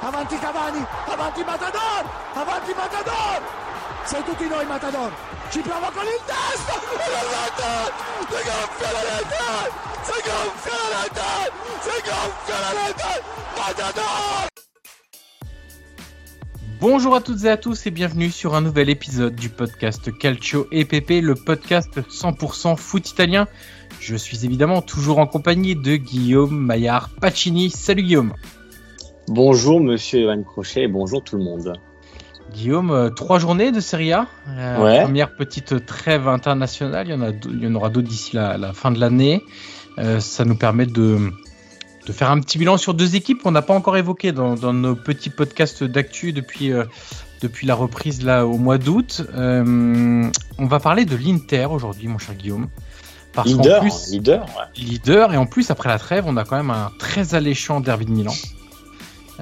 Avanti Cavani, avanti Matador, avanti Matador, sei tutti noi Matador, ci prova con il testo, si gonfia la rete, si gonfia la rete, si gonfia la rete, Matador. Bonjour à toutes et à tous et bienvenue sur un nouvel épisode du podcast Calcio EPP, le podcast 100% foot italien. Je suis évidemment toujours en compagnie de Guillaume Maillard Pacini. Salut Guillaume. Bonjour Monsieur Evan Crochet et bonjour tout le monde. Guillaume, euh, trois journées de Serie A. Euh, Ouais. Première petite trêve internationale. Il y en, a, il y en aura d'autres d'ici la, la fin de l'année. Euh, ça nous permet de, de faire un petit bilan sur deux équipes qu'on n'a pas encore évoquées dans, dans nos petits podcasts d'actu depuis, euh, depuis la reprise là au mois d'août. Euh, on va parler de l'Inter aujourd'hui, mon cher Guillaume. Parce Leader, plus, leader, ouais. leader. Et en plus, après la trêve, on a quand même un très alléchant derby de Milan.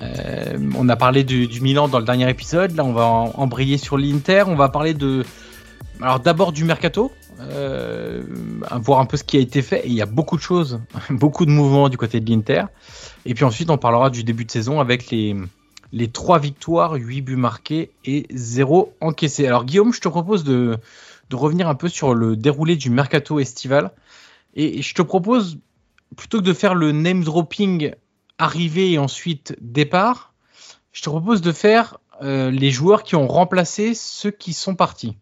Euh, on a parlé du, Milan dans le dernier épisode. Là, on va embrayer sur l'Inter. On va parler de. Alors, d'abord du mercato. Euh, voir un peu ce qui a été fait. Il y a beaucoup de choses, beaucoup de mouvements du côté de l'Inter. Et puis ensuite, on parlera du début de saison avec les, les 3 victoires, 8 buts marqués et 0 encaissés. Alors, Guillaume, je te propose de, de revenir un peu sur le déroulé du mercato estival. Et je te propose, plutôt que de faire le name dropping arrivée et ensuite départ, je te propose de faire euh, les joueurs qui ont remplacé ceux qui sont partis.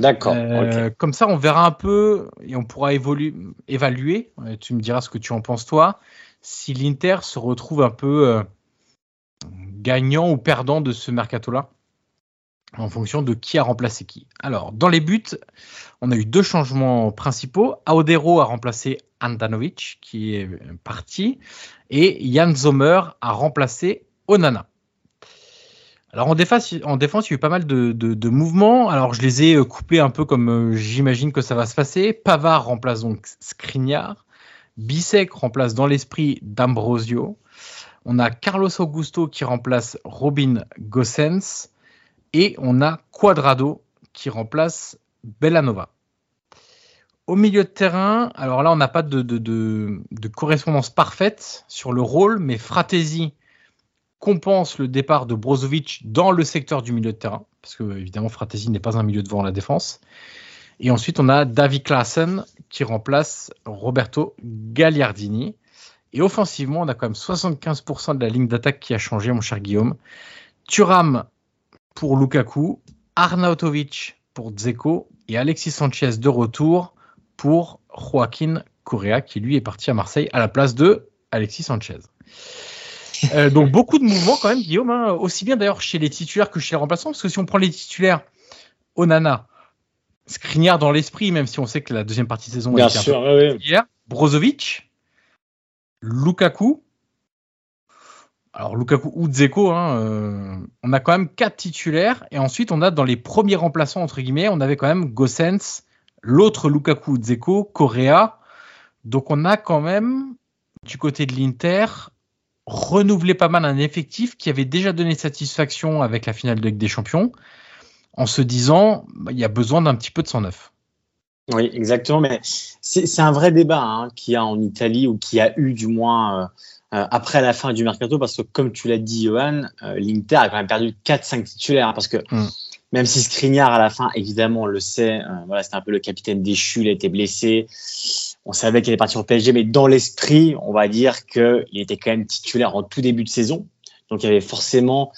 D'accord. Euh. Comme ça, on verra un peu et on pourra évaluer. euh, tu me diras ce que tu en penses toi. Si l'Inter se retrouve un peu euh, gagnant ou perdant de ce mercato-là, en fonction de qui a remplacé qui. Alors, dans les buts, on a eu deux changements principaux. Aodero a remplacé Andanovic, qui est parti, et Jan Sommer a remplacé Onana. Alors en défense, en défense, il y a eu pas mal de, mouvements. Alors je les ai euh, coupés un peu comme euh, j'imagine que ça va se passer. Pavard remplace donc Skriniar. Bissek remplace dans l'esprit D'Ambrosio. On a Carlos Augusto qui remplace Robin Gossens. Et on a Quadrado qui remplace Bellanova. Au milieu de terrain, alors là, on n'a pas de, correspondance parfaite sur le rôle, mais Fratesi compense le départ de Brozovic dans le secteur du milieu de terrain, parce que évidemment Fratesi n'est pas un milieu devant la défense. Et ensuite, on a David Klaassen qui remplace Roberto Gagliardini. Et offensivement, on a quand même 75% de la ligne d'attaque qui a changé, mon cher Guillaume. Thuram pour Lukaku, Arnautovic pour Dzeko et Alexis Sanchez de retour pour Joaquin Correa qui lui est parti à Marseille à la place de Alexis Sanchez. Euh, donc beaucoup de mouvements quand même, Guillaume, hein. aussi bien d'ailleurs chez les titulaires que chez les remplaçants, parce que si on prend les titulaires, Onana, Skriniar dans l'esprit, même si on sait que la deuxième partie de saison Bien sûr, Brozovic, Lukaku, alors Lukaku ou Dzeko, hein, euh, on a quand même quatre titulaires et ensuite on a dans les premiers remplaçants entre guillemets, on avait quand même Gossens, l'autre Lukaku, Dzeko, Correa. Donc on a quand même du côté de l'Inter renouvelé pas mal un effectif qui avait déjà donné satisfaction avec la finale de Ligue des Champions, en se disant bah, il y a besoin d'un petit peu de sang neuf. Oui, exactement, mais c'est un vrai débat hein, qu'il y a en Italie ou qui a eu du moins. Euh, euh, après la fin du mercato, parce que comme tu l'as dit, Johan, euh, l'Inter a quand même perdu 4-5 titulaires, hein, parce que mm. Même si Skriniar à la fin, évidemment, on le sait, euh, voilà, c'était un peu le capitaine déchu, il a été blessé, on savait qu'il allait partir au PSG, mais dans l'esprit, on va dire qu'il était quand même titulaire en tout début de saison, donc il y avait forcément,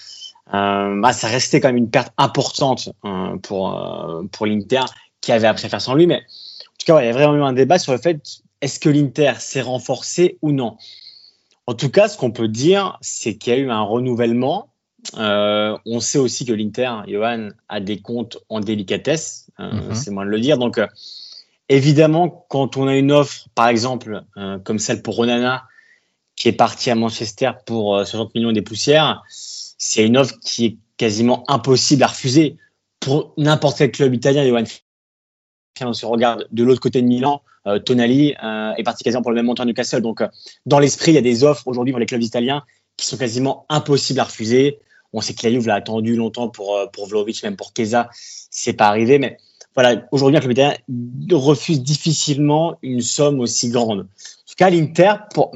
bah, ça restait quand même une perte importante pour pour l'Inter, qui avait appris à faire sans lui, mais en tout cas, il y a vraiment eu un débat sur le fait est-ce que l'Inter s'est renforcé ou non? En tout cas, ce qu'on peut dire, c'est qu'il y a eu un renouvellement. Euh, on sait aussi que l'Inter, Johan, a des comptes en délicatesse, euh, mhm. c'est moins de le dire. Donc, euh, évidemment, quand on a une offre, par exemple, comme celle pour Ronana, qui est partie à Manchester pour 60 millions des poussières, c'est une offre qui est quasiment impossible à refuser pour n'importe quel club italien, Johan. On se regarde de l'autre côté de Milan, Tonali est parti quasiment pour le même montant à Newcastle. Donc, dans l'esprit, il y a des offres aujourd'hui pour les clubs italiens qui sont quasiment impossibles à refuser. On sait que la Juve l'a attendu longtemps pour, pour Vlaovic, même pour Keza, c'est pas arrivé. Mais voilà, aujourd'hui, un club italien refuse difficilement une somme aussi grande. En tout cas, l'Inter, pour,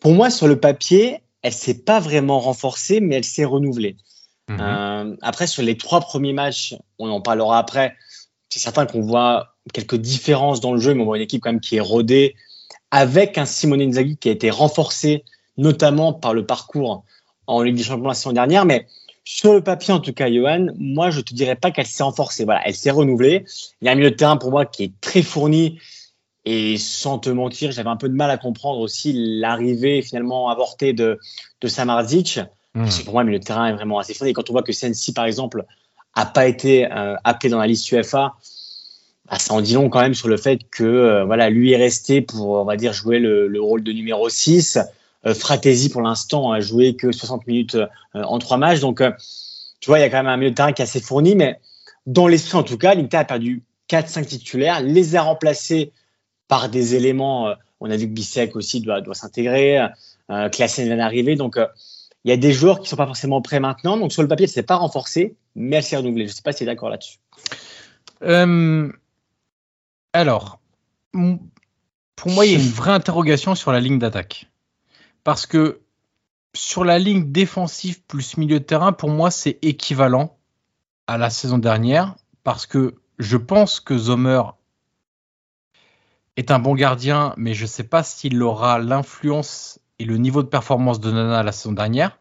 pour moi, sur le papier, elle s'est pas vraiment renforcée, mais elle s'est renouvelée. Mhm. après, sur les trois premiers matchs, on en parlera après, c'est certain qu'on voit quelques différences dans le jeu, mais on voit une équipe quand même qui est rodée, avec un Simone Inzaghi qui a été renforcé, notamment par le parcours en Ligue des Champions la saison dernière. Mais sur le papier, en tout cas, Johan, moi, je te dirais pas qu'elle s'est renforcée. Voilà, elle s'est renouvelée. Il y a un milieu de terrain pour moi qui est très fourni. Et sans te mentir, j'avais un peu de mal à comprendre aussi l'arrivée finalement avortée de, de Samardzic. Mmh. Parce que pour moi, le milieu de terrain est vraiment assez fourni. Et quand on voit que Sensi, par exemple, a pas été euh, appelé dans la liste UEFA, bah, ça en dit long quand même sur le fait que euh, voilà, lui est resté pour, on va dire, jouer le, le rôle de numéro 6. Euh, Fratesi, pour l'instant, a joué que 60 minutes euh, en trois matchs. Donc, tu vois, il y a quand même un milieu de terrain qui est assez fourni, mais dans l'esprit, en tout cas, l'Inter a perdu 4-5 titulaires, les a remplacés par des éléments. on a vu que Bissek aussi doit, doit s'intégrer, euh, Klassen vient d'arriver. Donc, il y a des joueurs qui sont pas forcément prêts maintenant. Donc, sur le papier, elle s'est pas renforcée, mais elle s'est renouvelée. Je sais pas si tu es d'accord là-dessus. Alors, pour moi, il y a une vraie interrogation sur la ligne d'attaque. Parce que sur la ligne défensive plus milieu de terrain, pour moi, c'est équivalent à la saison dernière. Parce que je pense que Zomer est un bon gardien, mais je ne sais pas s'il aura l'influence et le niveau de performance de Nana la saison dernière.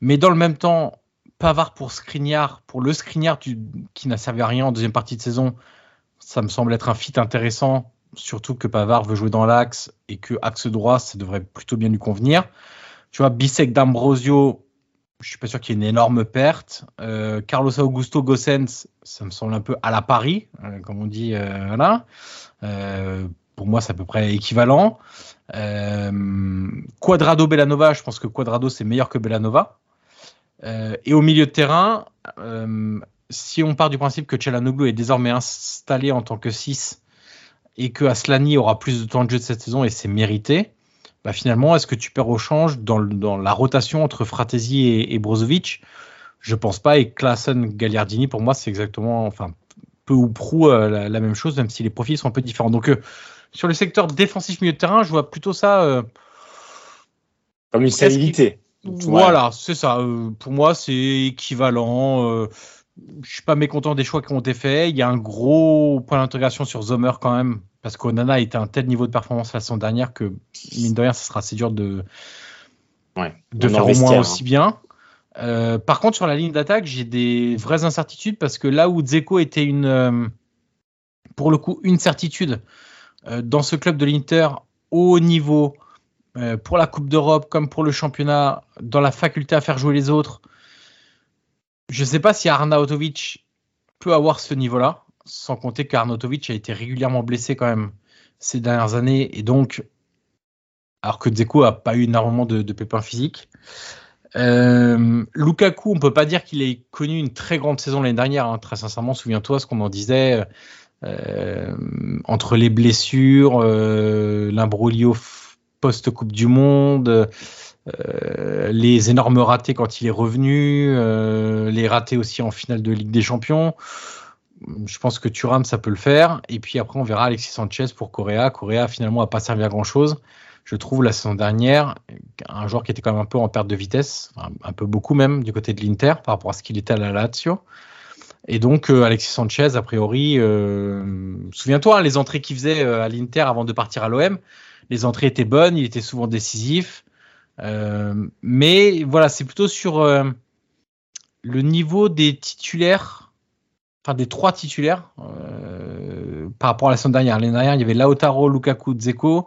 Mais dans le même temps, Pavard pour Skriniar, pour le Skriniar qui n'a servi à rien en deuxième partie de saison, ça me semble être un fit intéressant, surtout que Pavard veut jouer dans l'axe et que axe droit, ça devrait plutôt bien lui convenir. Tu vois, Bisek d'Ambrosio, je suis pas sûr qu'il y ait une énorme perte. Euh, Carlos Augusto Gossens, ça me semble un peu à la Paris, euh, comme on dit. Euh, voilà. pour moi, c'est à peu près équivalent. Quadrado Bellanova, je pense que Quadrado c'est meilleur que Bellanova. et au milieu de terrain, si on part du principe que Chalanoglu est désormais installé en tant que 6 et que Aslani aura plus de temps de jeu de cette saison et c'est mérité, bah finalement, est-ce que tu perds au change dans, la rotation entre Fratesi et, Brozovic? Je pense pas. Et Klassen, Gagliardini, pour moi, c'est exactement, enfin, peu ou prou la, même chose, même si les profils sont un peu différents. Donc, sur le secteur défensif milieu de terrain, je vois plutôt ça. Comme une stabilité. Voilà, c'est ça. pour moi, c'est équivalent je suis pas mécontent des choix qui ont été faits. Il y a un gros point d'intégration sur Zomer quand même, parce qu'Onana était un tel niveau de performance la saison dernière que, mine de rien, ce sera assez dur de, de faire au moins aussi bien. Euh, par contre, sur la ligne d'attaque, j'ai des vraies incertitudes parce que là où Dzeko était une, euh, pour le coup, une certitude euh, dans ce club de l'Inter au niveau pour la Coupe d'Europe comme pour le championnat, dans la faculté à faire jouer les autres, je ne sais pas si Arnautovic peut avoir ce niveau-là, sans compter qu'Arnautovic a été régulièrement blessé quand même ces dernières années, et donc, alors que Dzeko a pas eu énormément de, pépins physiques. Euh, Lukaku, on peut pas dire qu'il ait connu une très grande saison l'année dernière. Hein, très sincèrement, souviens-toi ce qu'on en disait euh, entre les blessures, euh, l'imbroglio post Coupe du Monde, euh, les énormes ratés quand il est revenu, euh, les ratés aussi en finale de Ligue des Champions. Je pense que Thuram, ça peut le faire. Et puis après, on verra Alexis Sanchez pour Correa. Correa, finalement, n'a pas servi à grand-chose. Je trouve la saison dernière, un joueur qui était quand même un peu en perte de vitesse, un, peu beaucoup même, du côté de l'Inter par rapport à ce qu'il était à la Lazio. Et donc, euh, Alexis Sanchez, a priori, souviens-toi, hein, les entrées qu'il faisait à l'Inter avant de partir à l'OM, les entrées étaient bonnes, il était souvent décisif. Euh, mais voilà, c'est plutôt sur euh, le niveau des titulaires, enfin des trois titulaires euh, par rapport à la semaine dernière. L'année dernière, il y avait Lautaro, Lukaku, Dzeko.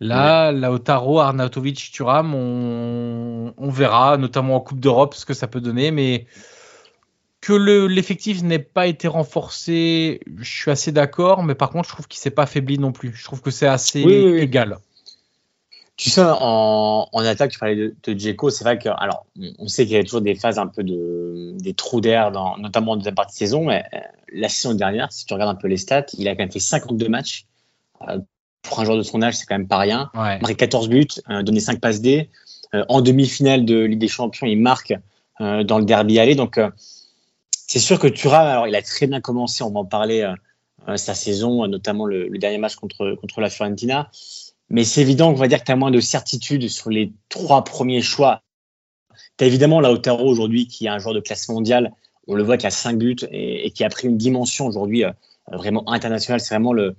Là, Lautaro, Arnautovic, Thuram, on, on, verra, notamment en Coupe d'Europe, ce que ça peut donner. Mais que l'effectif n'ait pas été renforcé, je suis assez d'accord. Mais par contre, je trouve qu'il s'est pas affaibli non plus. Je trouve que c'est assez égal. Tu sais, en, en, attaque, tu parlais de, de Djeko, c'est vrai que, alors, on sait qu'il y a toujours des phases un peu de, des trous d'air, notamment en deuxième partie de saison, mais euh, la saison dernière, si tu regardes un peu les stats, il a quand même fait 52 matchs. Euh, pour un joueur de son âge, c'est quand même pas rien. Ouais. Marqué 14 buts, euh, donné 5 passes D. Euh, en demi-finale de Ligue des Champions, il marque dans le derby aller. Donc, c'est sûr que Thuram, alors, il a très bien commencé, on va en parler, sa saison, notamment le, le, dernier match contre, contre la Fiorentina. Mais c'est évident qu'on va dire que tu as moins de certitude sur les trois premiers choix. Tu as évidemment Lautaro aujourd'hui qui est un joueur de classe mondiale. On le voit qui a cinq buts et, qui a pris une dimension aujourd'hui euh, vraiment internationale. C'est vraiment le,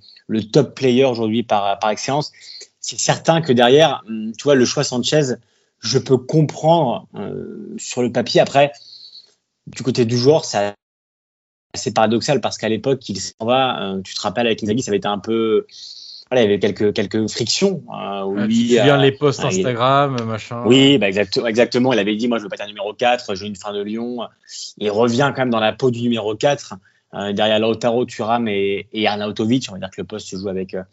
top player aujourd'hui par, excellence. C'est certain que derrière, hum, tu vois, le choix Sanchez, je peux comprendre euh, sur le papier. Après, du côté du joueur, c'est assez paradoxal parce qu'à l'époque, il s'en va. Euh, tu te rappelles avec Inzaghi, ça avait été un peu voilà, il y avait quelques quelques frictions. Euh, où lui, tu les posts Instagram, machin. Oui, bah exactement, exactement. Il avait dit, moi, je veux pas être un numéro 4, je veux une fin de Lyon. Il revient quand même dans la peau du numéro 4, euh, derrière Lautaro, Thuram et, et Arnautovic. On va dire que le poste se joue avec euh,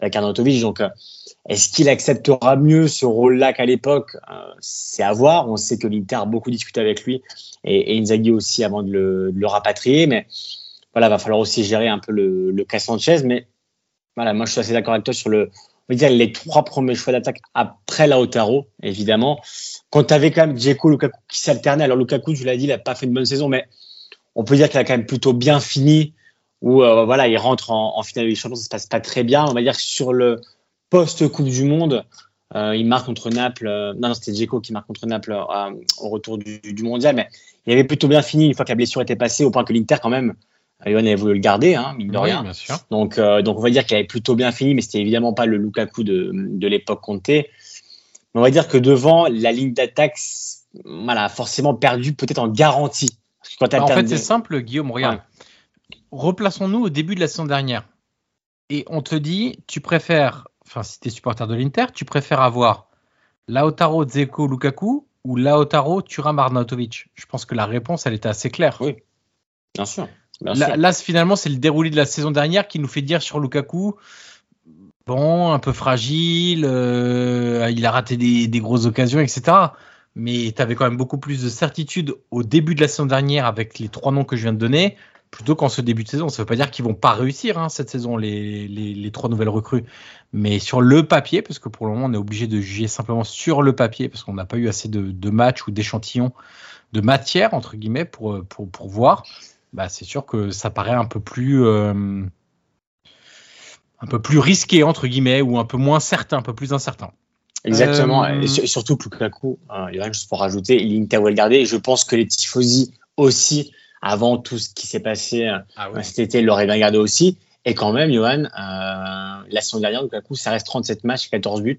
avec Arnautovic. Donc, euh, est-ce qu'il acceptera mieux ce rôle-là qu'à l'époque? Euh, C'est à voir. On sait que l'Inter a beaucoup discuté avec lui et, et Inzaghi aussi avant de le, de le rapatrier, mais voilà, va falloir aussi gérer un peu le, le cas Sanchez, mais voilà, moi je suis assez d'accord avec toi sur le, on va dire les trois premiers choix d'attaque après Lautaro, évidemment. Quand tu avais quand même Dzeko, Lukaku qui s'alternaient, alors Lukaku, tu l'as dit, il n'a pas fait une bonne saison, mais on peut dire qu'il a quand même plutôt bien fini, où euh, voilà, il rentre en, finale des champions, ça se passe pas très bien. On va dire que sur le post-Coupe du Monde, euh, il marque contre Naples. Euh, non, non c'était Dzeko qui marque contre Naples au retour du, du, mondial, mais il avait plutôt bien fini une fois que la blessure était passée, au point que l'Inter, quand même, Johan avait voulu le garder, hein, mine de rien. Donc, euh, donc, on va dire qu'il avait plutôt bien fini, mais c'était évidemment pas le Lukaku de, de l'époque Conté. Mais on va dire que devant, la ligne d'attaque, voilà, forcément perdu peut-être en garantie. Quand bah, en fait, c'est simple, Guillaume, regarde. Replaçons-nous au début de la saison dernière. Et on te dit, tu préfères, enfin, si tu es supporter de l'Inter, tu préfères avoir Lautaro, Dzeko, Lukaku ou Lautaro, Thuram, Arnautovic? Je pense que la réponse, elle était assez claire. Oui, bien sûr. Là, finalement, c'est le déroulé de la saison dernière qui nous fait dire sur Lukaku, bon, un peu fragile, euh, il a raté des, des, grosses occasions, etc. Mais tu avais quand même beaucoup plus de certitude au début de la saison dernière avec les trois noms que je viens de donner, plutôt qu'en ce début de saison. Ça ne veut pas dire qu'ils vont pas réussir hein, cette saison, les, les, les, trois nouvelles recrues. Mais sur le papier, parce que pour le moment, on est obligé de juger simplement sur le papier, parce qu'on n'a pas eu assez de, de matchs ou d'échantillons de matière, entre guillemets, pour, pour, pour voir, bah, c'est sûr que ça paraît un peu plus. Euh, un peu plus risqué, entre guillemets, ou un peu moins certain, un peu plus incertain. Exactement. Euh... Et surtout que Lukaku, euh, il y a juste pour rajouter, l'Inter va le garder. Et je pense que les Tifosi aussi avant tout ce qui s'est passé ah ouais. cet été, il l'aurait bien gardé aussi. Et quand même, Johan, euh, la saison dernière, coup, ça reste 37 matchs, 14 buts,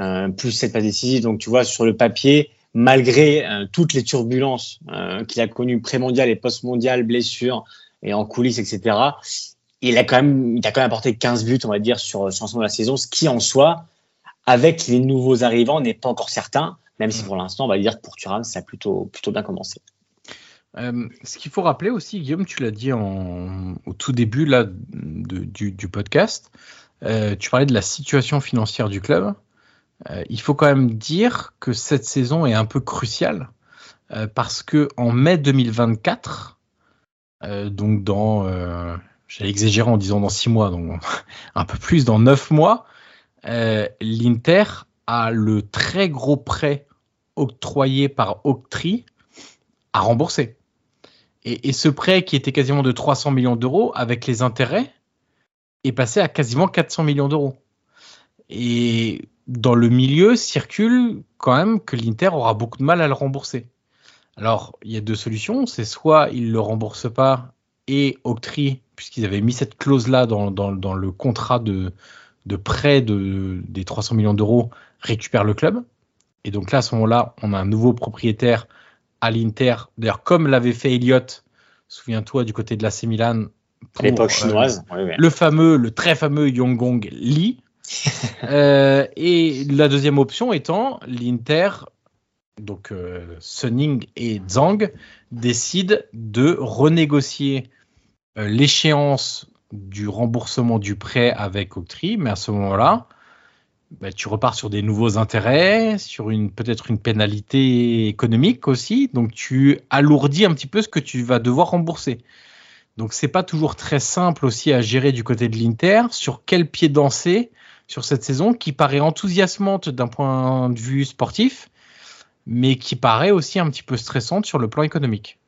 euh, plus 7 passes décisives. Donc, tu vois, sur le papier, malgré euh, toutes les turbulences euh, qu'il a connues pré-mondial et post-mondial, blessures et en coulisses, etc., il a quand même, il a quand même apporté 15 buts, on va dire, sur, sur l'ensemble de la saison, ce qui en soi, avec les nouveaux arrivants, n'est pas encore certain, même si pour l'instant, on va dire que pour Thuram, ça a plutôt, plutôt bien commencé. Euh, ce qu'il faut rappeler aussi, Guillaume, tu l'as dit en, au tout début là, de, du, du, podcast, euh, tu parlais de la situation financière du club. Euh, il faut quand même dire que cette saison est un peu cruciale euh, parce que en mai 2024, euh, donc dans, j'allais exagérer en disant dans six mois, donc un peu plus dans neuf mois, l'Inter a le très gros prêt octroyé par Octree à rembourser. Et, et, ce prêt qui était quasiment de 300 millions d'euros avec les intérêts est passé à quasiment 400 millions d'euros. Et dans le milieu circule quand même que l'Inter aura beaucoup de mal à le rembourser. Alors, il y a deux solutions. C'est soit il ne le rembourse pas et Octree, puisqu'ils avaient mis cette clause-là dans, dans, dans, le contrat de, de prêt de, des 300 millions d'euros, récupère le club. Et donc là, à ce moment-là, on a un nouveau propriétaire à l'Inter, d'ailleurs comme l'avait fait Elliott, souviens-toi du côté de la Milan pour l'époque chinoise, euh, le fameux, le très fameux Yonggong Lee. euh, et la deuxième option étant l'Inter, donc euh, Sunning et Zhang décident de renégocier euh, l'échéance du remboursement du prêt avec Octree, mais à ce moment-là, bah, tu repars sur des nouveaux intérêts, sur une peut-être une pénalité économique aussi, donc tu alourdis un petit peu ce que tu vas devoir rembourser. Donc c'est pas toujours très simple aussi à gérer du côté de l'Inter. Sur quel pied danser sur cette saison qui paraît enthousiasmante d'un point de vue sportif, mais qui paraît aussi un petit peu stressante sur le plan économique.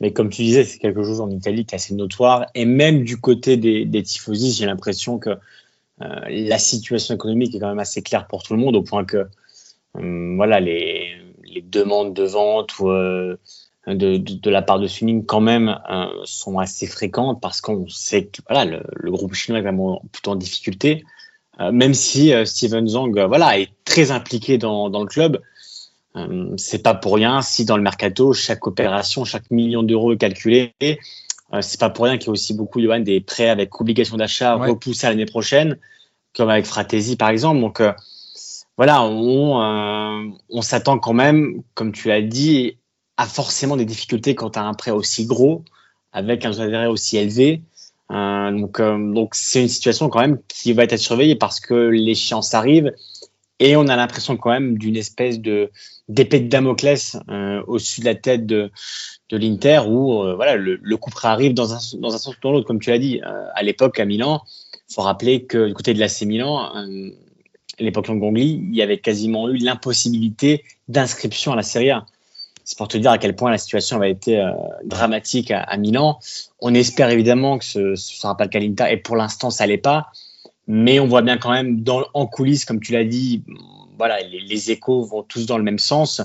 Mais comme tu disais, c'est quelque chose en Italie qui est assez notoire. Et même du côté des, des tifosi, j'ai l'impression que euh, la situation économique est quand même assez claire pour tout le monde, au point que euh, voilà, les, les, demandes de vente euh, de, de, la part de Suning quand même euh, sont assez fréquentes parce qu'on sait que voilà, le, le, groupe chinois est vraiment plutôt en difficulté. Euh, même si Steven Zhang voilà, est très impliqué dans, dans le club, c'est pas pour rien si dans le mercato, chaque opération, chaque million d'euros est calculé euh, c'est pas pour rien qu'il y a aussi beaucoup Johan, des prêts avec obligation d'achat ouais. repoussés à l'année prochaine, comme avec Fratesi par exemple. Donc euh, voilà, on, euh, on s'attend quand même, comme tu l'as dit, à forcément des difficultés quand tu as un prêt aussi gros, avec un intérêt aussi élevé. Euh, donc donc c'est une situation quand même qui va être surveillée parce que l'échéance arrive et on a l'impression quand même d'une espèce de d'épée de Damoclès euh, au-dessus de la tête de, de l'Inter où euh, voilà le, coup près arrive dans un, dans un sens ou dans l'autre. Comme tu l'as dit euh, à l'époque à Milan faut rappeler que du côté de l'AC Milan euh, à l'époque Gongli il y avait quasiment eu l'impossibilité d'inscription à la Serie A c'est pour te dire à quel point la situation avait été euh, dramatique à, Milan. On espère évidemment que ce ne sera pas le cas et pour l'instant ça l'est pas. Mais on voit bien quand même en coulisses comme tu l'as dit voilà les, échos vont tous dans le même sens.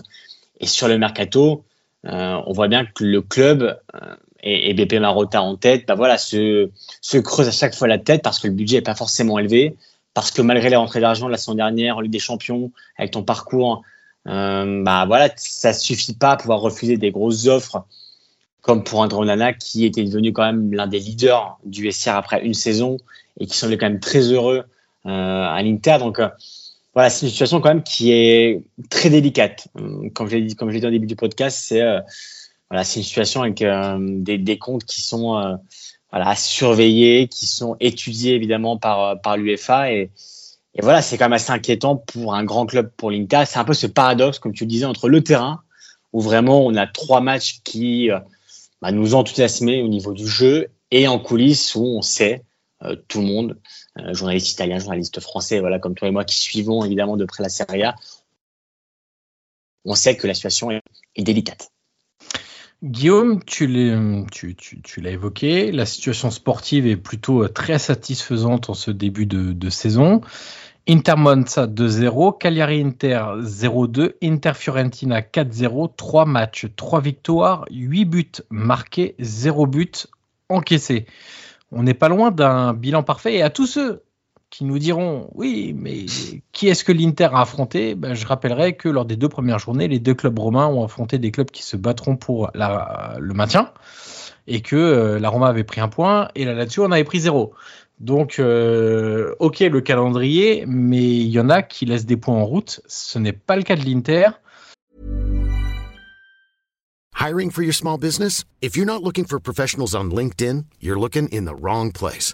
Et sur le mercato euh, on voit bien que le club euh, et, et, BP Marotta en tête, bah voilà, se, se creuse à chaque fois la tête parce que le budget est pas forcément élevé, parce que malgré les rentrées d'argent de la saison dernière en Ligue des Champions, avec ton parcours, euh, bah voilà, ça suffit pas à pouvoir refuser des grosses offres comme pour André Onana qui était devenu quand même l'un des leaders du SR après une saison et qui semblait quand même très heureux euh, à l'Inter. Donc euh, voilà, c'est une situation quand même qui est très délicate. Comme je l'ai dit, comme je dit au début du podcast, c'est euh, voilà, c'est une situation avec euh, des, des, comptes qui sont euh, voilà surveillés, qui sont étudiés évidemment par par l'UEFA et, et voilà, c'est quand même assez inquiétant pour un grand club pour l'Inter. C'est un peu ce paradoxe, comme tu le disais, entre le terrain où vraiment on a trois matchs qui bah, nous enthousiasmer au niveau du jeu et en coulisses où on sait, tout le monde, journalistes italiens, journalistes français, voilà, comme toi et moi qui suivons évidemment de près la Serie A, on sait que la situation est, délicate. Guillaume, tu l'as évoqué, la situation sportive est plutôt très satisfaisante en ce début de, saison. Inter Monza 2-0, Cagliari Inter 0-2, Inter Fiorentina 4-0, 3 matchs, 3 victoires, 8 buts marqués, 0 buts encaissés. On n'est pas loin d'un bilan parfait et à tous ceux qui nous diront oui, mais qui est-ce que l'Inter a affronté? Ben, Je rappellerai que lors des deux premières journées, les deux clubs romains ont affronté des clubs qui se battront pour le maintien et que euh, la Roma avait pris un point et la Lazio en avait pris zéro. Donc, euh, ok, le calendrier, mais il y en a qui laissent des points en route. Ce n'est pas le cas de l'Inter. Hiring for your small business? If you're not looking for professionals on LinkedIn, you're looking in the wrong place.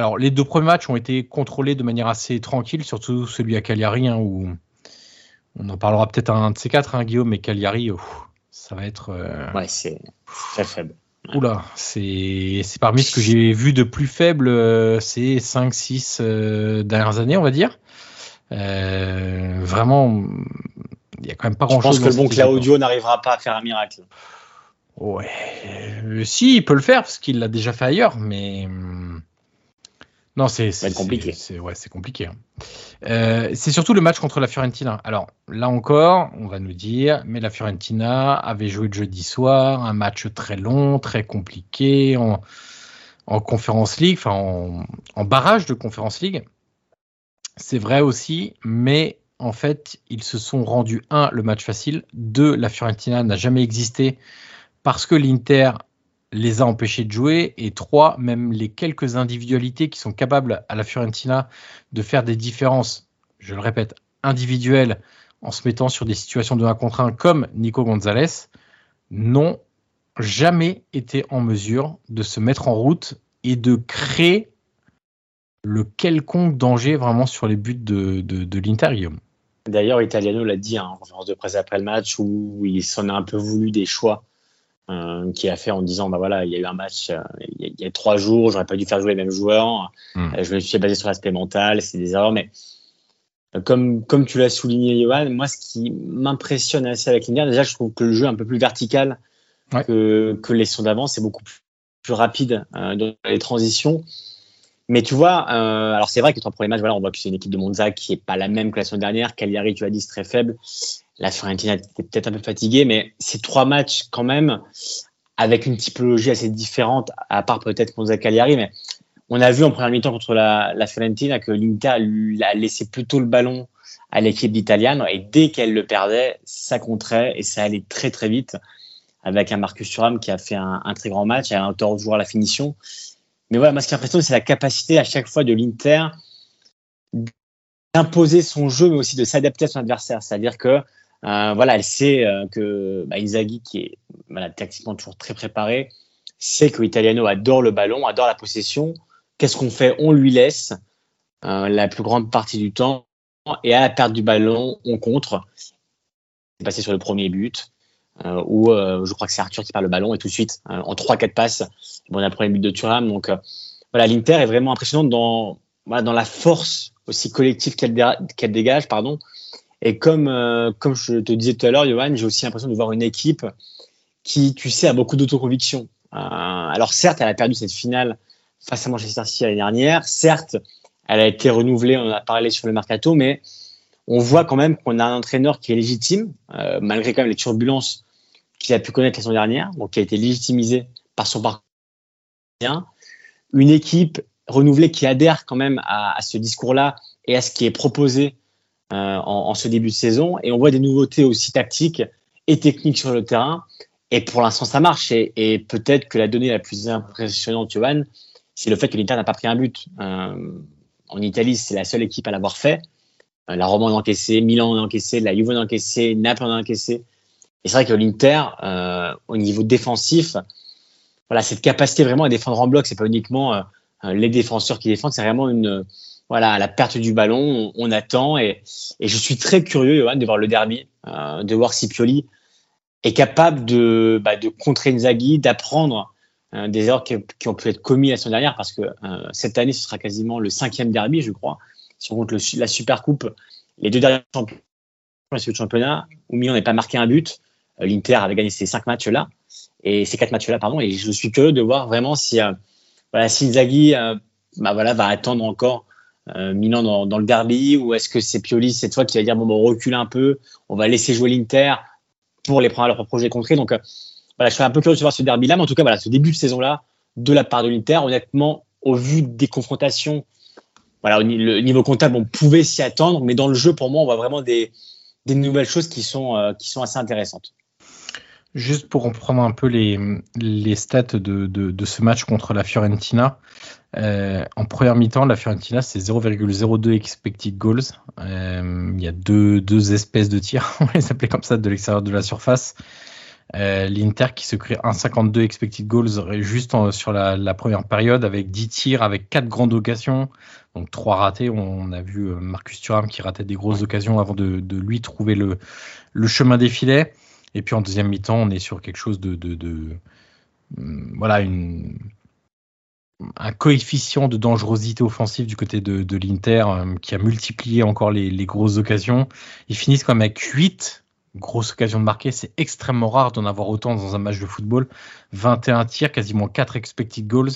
Alors, les deux premiers matchs ont été contrôlés de manière assez tranquille, surtout celui à Cagliari, hein, où on en parlera peut-être un de ces quatre, hein, Guillaume, mais Cagliari, ça va être. Euh, ouais, c'est très faible. Oula, c'est parmi ce que j'ai vu de plus faible euh, ces 5-6 euh, dernières années, on va dire. vraiment, il n'y a quand même pas grand-chose. Je pense que le bon Claudio n'arrivera pas à faire un miracle. Ouais, si, il peut le faire, parce qu'il l'a déjà fait ailleurs, mais. Hum, non, c'est compliqué. C'est ouais, compliqué. Hein. Euh, c'est surtout le match contre la Fiorentina. Alors là encore, on va nous dire, mais la Fiorentina avait joué le jeudi soir, un match très long, très compliqué en, en Conference League, enfin en, en, barrage de Conference League. C'est vrai aussi, mais en fait, ils se sont rendus un le match facile, deux la Fiorentina n'a jamais existé parce que l'Inter les a empêchés de jouer et trois, même les quelques individualités qui sont capables à la Fiorentina de faire des différences, je le répète, individuelles en se mettant sur des situations de 1 contre 1 comme Nico Gonzalez, n'ont jamais été en mesure de se mettre en route et de créer le quelconque danger vraiment sur les buts de, de, l'Inter, D'ailleurs, Italiano l'a dit hein, en conférence de presse après le match où il s'en a un peu voulu des choix euh, qui a fait en disant bah voilà il y a eu un match euh, il, y a, trois jours j'aurais pas dû faire jouer les mêmes joueurs hmm. euh, je me suis basé sur l'aspect mental c'est des erreurs mais comme comme tu l'as souligné Johan moi ce qui m'impressionne assez avec l'Inter déjà je trouve que le jeu est un peu plus vertical que que les sons d'avant c'est beaucoup plus, rapide dans les transitions mais tu vois, alors c'est vrai que les trois premiers matchs, voilà, on voit que c'est une équipe de Monza qui est pas la même que la semaine dernière. Cagliari, tu as dit, c'est très faible. La Fiorentina était peut-être un peu fatiguée, mais ces trois matchs quand même, avec une typologie assez différente, à part peut-être contre Cagliari, mais on a vu en première mi-temps contre la, Fiorentina que l'Inter a laissé plutôt le ballon à l'équipe d'Italiano et dès qu'elle le perdait, ça compterait et ça allait très très vite avec un Marcus Thuram qui a fait un, très grand match et un auteur joueur à la finition. Mais voilà, moi ce qui m'impressionne, c'est la capacité à chaque fois de l'Inter d'imposer son jeu, mais aussi de s'adapter à son adversaire. C'est-à-dire que euh, voilà, elle sait euh, que bah, qui est voilà, tactiquement toujours très préparé, sait que Italiano adore le ballon, adore la possession. Qu'est-ce qu'on fait? On lui laisse euh, la plus grande partie du temps et à la perte du ballon, on contre. C'est passé sur le premier but. Euh, où euh, je crois que c'est Arthur qui perd le ballon et tout de suite en 3-4 passes bon, on a le premier but de Thuram donc voilà l'Inter est vraiment impressionnante dans voilà, dans la force aussi collective qu'elle dégage pardon et comme, euh, comme je te disais tout à l'heure, Johan, j'ai aussi l'impression de voir une équipe qui, tu sais, a beaucoup d'autoconviction. Euh, alors certes, elle a perdu cette finale face à Manchester City l'année dernière. Certes, elle a été renouvelée, on en a parlé sur le mercato, mais on voit quand même qu'on a un entraîneur qui est légitime, euh, malgré quand même les turbulences qu'il a pu connaître la saison dernière, donc qui a été légitimisé par son parcours. Une équipe renouvelée qui adhère quand même à, à ce discours-là et à ce qui est proposé euh, en, ce début de saison. Et on voit des nouveautés aussi tactiques et techniques sur le terrain. Et pour l'instant, ça marche. Et, peut-être que la donnée la plus impressionnante, Johan, c'est le fait que l'Inter n'a pas pris un but. Euh, en Italie, c'est la seule équipe à l'avoir fait. Euh, la Roma en a encaissé, Milan en a encaissé, la Juve en a encaissé, Naples en a encaissé. Et c'est vrai que l'Inter, au niveau défensif, voilà, cette capacité vraiment à défendre en bloc, c'est pas uniquement les défenseurs qui défendent, c'est vraiment une, voilà, la perte du ballon, on, attend et, je suis très curieux, Johan, de voir le derby, euh, de voir si Pioli est capable de, bah, de contrer Inzaghi, d'apprendre euh, des erreurs qui, ont pu être commises la semaine dernière, parce que euh, cette année, ce sera quasiment le cinquième derby, je crois, si on compte la Super Coupe, les deux derniers championnats, le championnat, où Milan n'est pas marqué un but, l'Inter avait gagné ces cinq matchs-là, et ces quatre matchs-là, pardon, et je suis curieux de voir vraiment si, voilà, si Inzaghi bah, voilà, va attendre encore euh, Milan dans, le derby ou est-ce que c'est Pioli cette fois qui va dire bon, bon on recule un peu, on va laisser jouer l'Inter pour les prendre à leur projet concret. Donc euh, voilà, je suis un peu curieux de voir ce derby là, mais en tout cas voilà, ce début de saison là de la part de l'Inter, honnêtement, au vu des confrontations, voilà, le niveau comptable, on pouvait s'y attendre, mais dans le jeu, pour moi, on voit vraiment des, nouvelles choses qui sont, euh, qui sont assez intéressantes. Juste pour reprendre un peu les, les stats de, ce match contre la Fiorentina, euh, en première mi-temps, la Fiorentina, c'est 0,02 expected goals. Euh, il y a deux, espèces de tirs, on les appelait comme ça, de l'extérieur de la surface. Euh, L'Inter qui se crée 1,52 expected goals juste sur la, première période avec 10 tirs, avec 4 grandes occasions, donc 3 ratés. On, a vu Marcus Thuram qui ratait des grosses occasions avant de, lui trouver le, chemin des filets. Et puis en deuxième mi-temps, on est sur quelque chose de, hum, voilà, un coefficient de dangerosité offensive du côté de, l'Inter euh, qui a multiplié encore les, les, grosses occasions. Ils finissent quand même avec 8 grosses occasions de marquer. C'est extrêmement rare d'en avoir autant dans un match de football. 21 tirs, quasiment 4 expected goals.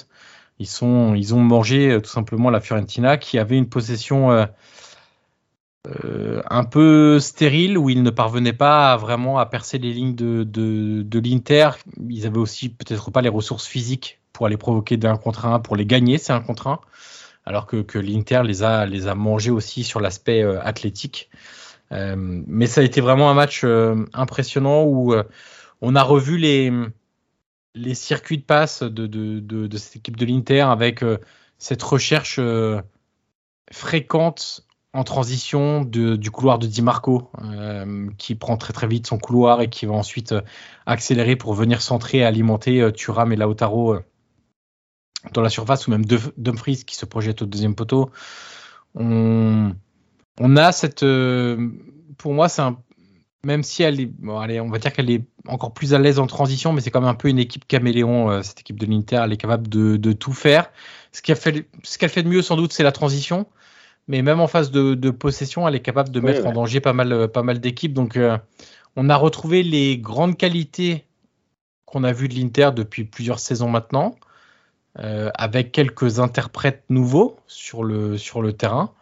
Ils, sont, ils ont mangé euh, tout simplement la Fiorentina qui avait une possession euh, euh, un peu stérile où ils ne parvenaient pas vraiment à percer les lignes de, l'Inter. Ils avaient aussi peut-être pas les ressources physiques pour aller provoquer d'un contre un, pour les gagner, c'est un contre un, alors que, l'Inter les a, mangés aussi sur l'aspect euh, athlétique. Euh, mais ça a été vraiment un match impressionnant où on a revu les, circuits de passe de, cette équipe de l'Inter avec cette recherche fréquente en transition du couloir de Di Marco, euh, qui prend très très vite son couloir et qui va ensuite euh, accélérer pour venir centrer et alimenter euh, Thuram et Lautaro dans la surface, ou même Dumfries qui se projette au deuxième poteau. On, on a cette. pour moi, c'est un. Même si elle est. Bon, allez, on va dire qu'elle est encore plus à l'aise en transition, mais c'est quand même un peu une équipe caméléon, cette équipe de l'Inter. Elle est capable de, de tout faire. Ce qu'elle fait, ce qu'elle fait de mieux, sans doute, c'est la transition mais même en phase de, de, possession, elle est capable de mettre en danger pas mal, pas mal d'équipes. Donc, euh, on a retrouvé les grandes qualités qu'on a vues de l'Inter depuis plusieurs saisons maintenant, euh, avec quelques interprètes nouveaux sur le, sur le terrain.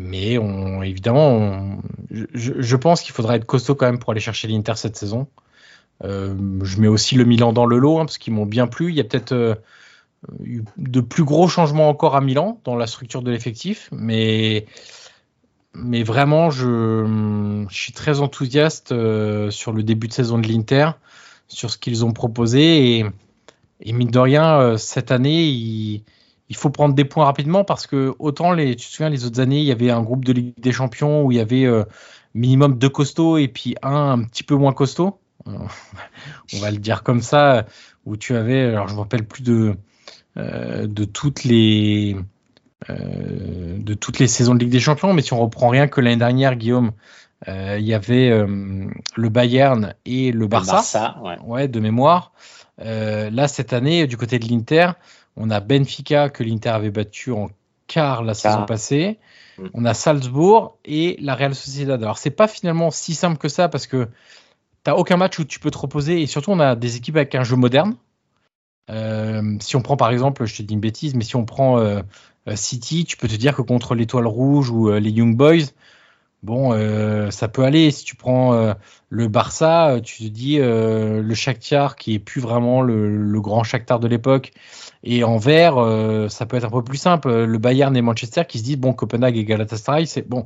Mais on, évidemment, on, je, je, pense qu'il faudra être costaud quand même pour aller chercher l'Inter cette saison. Euh, je mets aussi le Milan dans le lot, hein, parce qu'ils m'ont bien plu. Il y a peut-être euh, de plus gros changements encore à Milan dans la structure de l'effectif, mais mais vraiment je, suis très enthousiaste euh, sur le début de saison de l'Inter, sur ce qu'ils ont proposé et, et mine de rien euh, cette année il, il, faut prendre des points rapidement parce que autant les tu te souviens les autres années il y avait un groupe de Ligue des Champions où il y avait minimum deux costauds et puis un un petit peu moins costaud. On va le dire comme ça où tu avais alors je me rappelle plus de de toutes les euh, de toutes les saisons de Ligue des Champions. Mais si on reprend rien que l'année dernière, Guillaume, euh, il y avait le Bayern et le Barça, le Barça ouais. ouais. de mémoire. là, cette année, du côté de l'Inter, on a Benfica que l'Inter avait battu en quart la saison passée. Mm. On a Salzbourg et la Real Sociedad. Alors, c'est pas finalement si simple que ça parce que t'as aucun match où tu peux te reposer et surtout on a des équipes avec un jeu moderne. Euh, si on prend par exemple, je te dis une bêtise, mais si on prend euh, euh, City, tu peux te dire que contre l'Étoile Rouge ou les Young Boys, bon, ça peut aller. Si tu prends le Barça, tu te dis le Shakhtar qui est plus vraiment le, grand Shakhtar de l'époque. Et en vert, ça peut être un peu plus simple. Le Bayern et Manchester qui se disent bon, Copenhague et Galatasaray, c'est bon.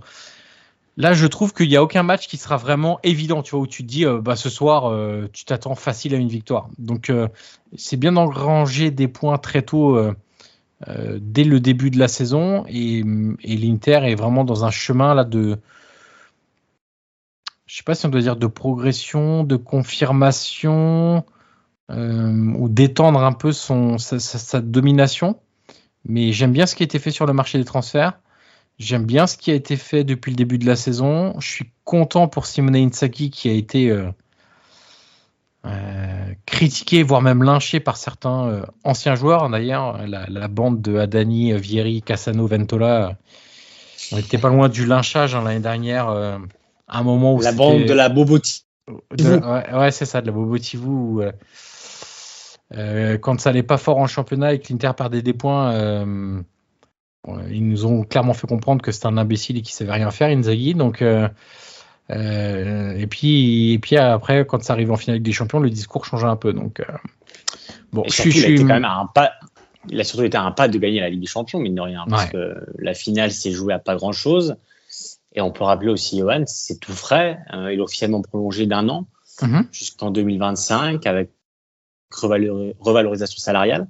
Là, je trouve qu'il n'y a aucun match qui sera vraiment évident, tu vois, où tu te dis, euh, bah, ce soir, euh, tu t'attends facile à une victoire. Donc, euh, c'est bien d'engranger des points très tôt dès le début de la saison. Et, l'Inter est vraiment dans un chemin là de. Je sais pas si on doit dire de progression, de confirmation, ou d'étendre un peu son, sa domination. Mais j'aime bien ce qui a été fait sur le marché des transferts. J'aime bien ce qui a été fait depuis le début de la saison. Je suis content pour Simone Inzaghi qui a été euh, euh, critiqué, voire même lynché par certains euh, anciens joueurs. D'ailleurs, la, bande de Adani, Vieri, Cassano, Ventola, on n'était pas loin du lynchage hein, l'année dernière. à un moment où la bande de la Boboti. Ouais, ouais c'est ça, de la Bobotivou. quand ça n'allait pas fort en championnat et que l'Inter perdait des points ils nous ont clairement fait comprendre que c'est un imbécile et qu'il savait rien faire, Inzaghi. Donc, euh, euh, et puis, et puis après, quand ça arrive en finale des champions, le discours change un peu. Donc, euh, bon, je, il, a été quand même un pas. Il a surtout été un pas de gagner la Ligue des Champions, mine de rien, parce que la finale s'est jouée à pas grand chose. Et on peut rappeler aussi, Johan, c'est tout frais. il est officiellement prolongé d'un an mhm. jusqu'en 2025 avec revalorisation salariale.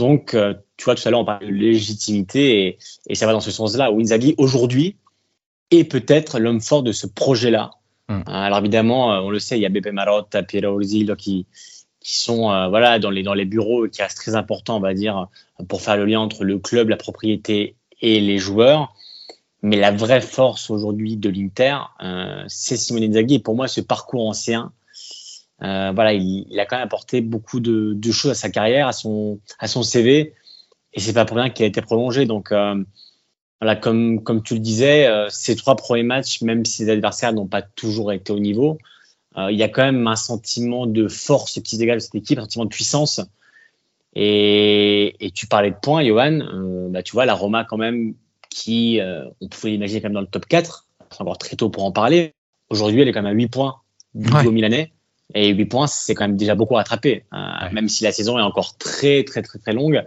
Donc, euh, tu vois, tout à l'heure, on parle de légitimité et, ça va dans ce sens-là, où Inzaghi, aujourd'hui, est peut-être l'homme fort de ce projet-là. Hmm. Euh, alors, évidemment, euh, on le sait, il y a Beppe Marotta, Piero Orzillo qui, qui sont voilà, dans, les, dans les bureaux qui restent très importants, on va dire, pour faire le lien entre le club, la propriété et les joueurs. Mais la vraie force aujourd'hui de l'Inter, c'est Simone Inzaghi. Et pour moi, ce parcours ancien, euh, voilà, il, a quand même apporté beaucoup de, choses à sa carrière, à son, à son CV, et c'est pas pour rien qu'il a été prolongé. Donc, euh, voilà, comme, comme tu le disais, euh, ces trois premiers matchs, même si les adversaires n'ont pas toujours été au niveau, il y a quand même un sentiment de force qui se dégage de cette équipe, un sentiment de puissance. Et, et tu parlais de points, Johan, bah, tu vois, la Roma quand même, qui, on pouvait l'imaginer quand même dans le top 4, c'est encore très tôt pour en parler. Aujourd'hui, elle est quand même à 8 points du ouais. Milanais. Et 8 points, c'est quand même déjà beaucoup à attraper. Euh, même si la saison est encore très, très, très, très longue.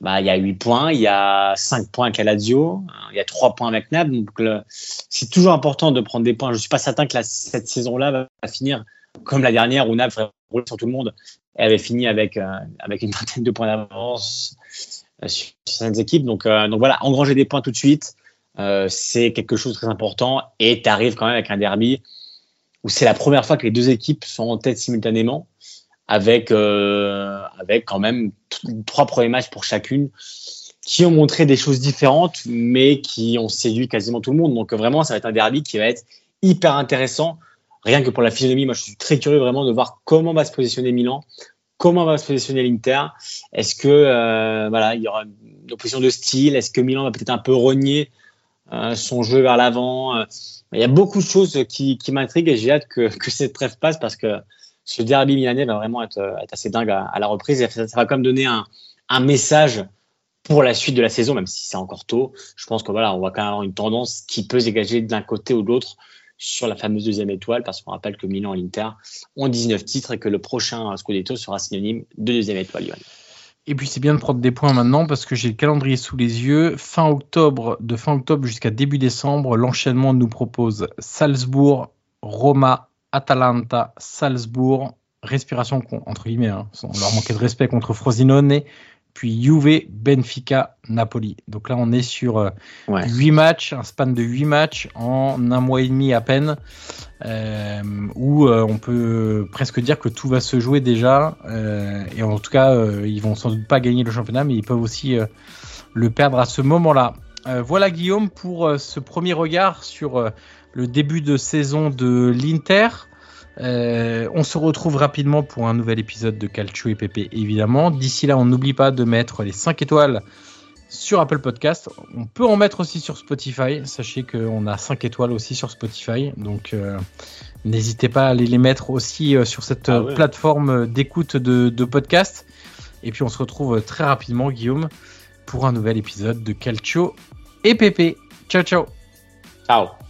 Bah, il y a 8 points, il y a 5 points avec Lazio, il y a 3 points avec Nab. Donc, c'est toujours important de prendre des points. Je suis pas certain que la, cette saison-là va finir comme la dernière où Nab rouler sur tout le monde. Elle avait fini avec, euh, avec une vingtaine de points d'avance euh, sur certaines équipes. Donc, donc voilà, engranger des points tout de suite, c'est quelque chose de très important. Et tu arrives quand même avec un derby où c'est la première fois que les deux équipes sont en tête simultanément, avec, euh, avec quand même trois premiers matchs pour chacune, qui ont montré des choses différentes, mais qui ont séduit quasiment tout le monde. Donc vraiment, ça va être un derby qui va être hyper intéressant. Rien que pour la physionomie, moi je suis très curieux vraiment de voir comment va se positionner Milan, comment va se positionner l'Inter. Est-ce que euh, voilà, il y aura une opposition de style? Est-ce que Milan va peut-être un peu euh, son jeu vers l'avant euh, il y a beaucoup de choses qui, m'intriguent et j'ai hâte que, cette trêve passe parce que ce derby milanais va vraiment être, être assez dingue à, la reprise et ça, va quand même donner un, message pour la suite de la saison, même si c'est encore tôt. Je pense que voilà, va quand même avoir une tendance qui peut se dégager d'un côté ou de l'autre sur la fameuse deuxième étoile, parce qu'on rappelle que Milan et l'Inter ont 19 titres et que le prochain Scudetto sera synonyme de deuxième étoile. Et puis c'est bien de prendre des points maintenant parce que j'ai le calendrier sous les yeux. Fin octobre, de fin octobre jusqu'à début décembre, l'enchaînement nous propose Salzbourg, Roma, Atalanta, Salzbourg, respiration entre guillemets, hein, on leur manquait de respect contre Frosinone, puis Juve, Benfica, Napoli. Donc là, on est sur euh, huit 8 matchs, un span de 8 matchs en un mois et demi à peine, euh, où euh, on peut presque dire que tout va se jouer déjà. et en tout cas, ils vont sans doute pas gagner le championnat, mais ils peuvent aussi le perdre à ce moment-là. voilà Guillaume pour ce premier regard sur le début de saison de l'Inter. Euh, on se retrouve rapidement pour un nouvel épisode de Calcio et Pépé, évidemment. D'ici là, on n'oublie pas de mettre les 5 étoiles sur Apple Podcast. On peut en mettre aussi sur Spotify. Sachez qu'on a 5 étoiles aussi sur Spotify. Donc euh, n'hésitez pas à aller les mettre aussi euh, sur cette ah plateforme d'écoute de, de, podcast. Et puis on se retrouve très rapidement, Guillaume, pour un nouvel épisode de Calcio et Pépé. Ciao, ciao. Ciao.